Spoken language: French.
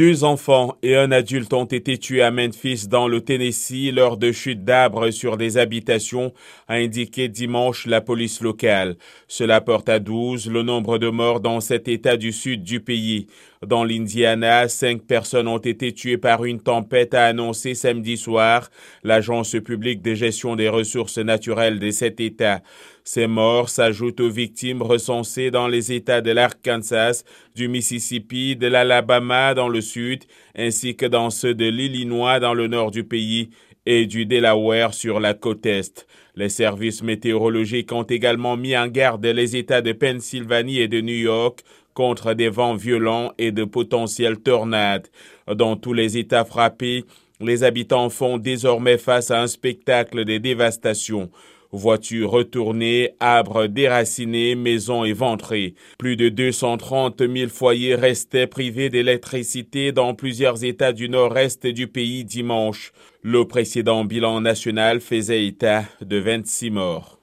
Deux enfants et un adulte ont été tués à Memphis dans le Tennessee lors de chutes d'arbres sur des habitations, a indiqué dimanche la police locale. Cela porte à 12 le nombre de morts dans cet état du sud du pays. Dans l'Indiana, cinq personnes ont été tuées par une tempête, a annoncé samedi soir l'Agence publique de gestion des ressources naturelles de cet État. Ces morts s'ajoutent aux victimes recensées dans les États de l'Arkansas, du Mississippi, de l'Alabama dans le ainsi que dans ceux de l'Illinois dans le nord du pays et du Delaware sur la côte est. Les services météorologiques ont également mis en garde les États de Pennsylvanie et de New York contre des vents violents et de potentielles tornades. Dans tous les États frappés, les habitants font désormais face à un spectacle de dévastation. Voitures retournées, arbres déracinés, maisons éventrées. Plus de 230 000 foyers restaient privés d'électricité dans plusieurs États du nord-est du pays dimanche. Le précédent bilan national faisait état de 26 morts.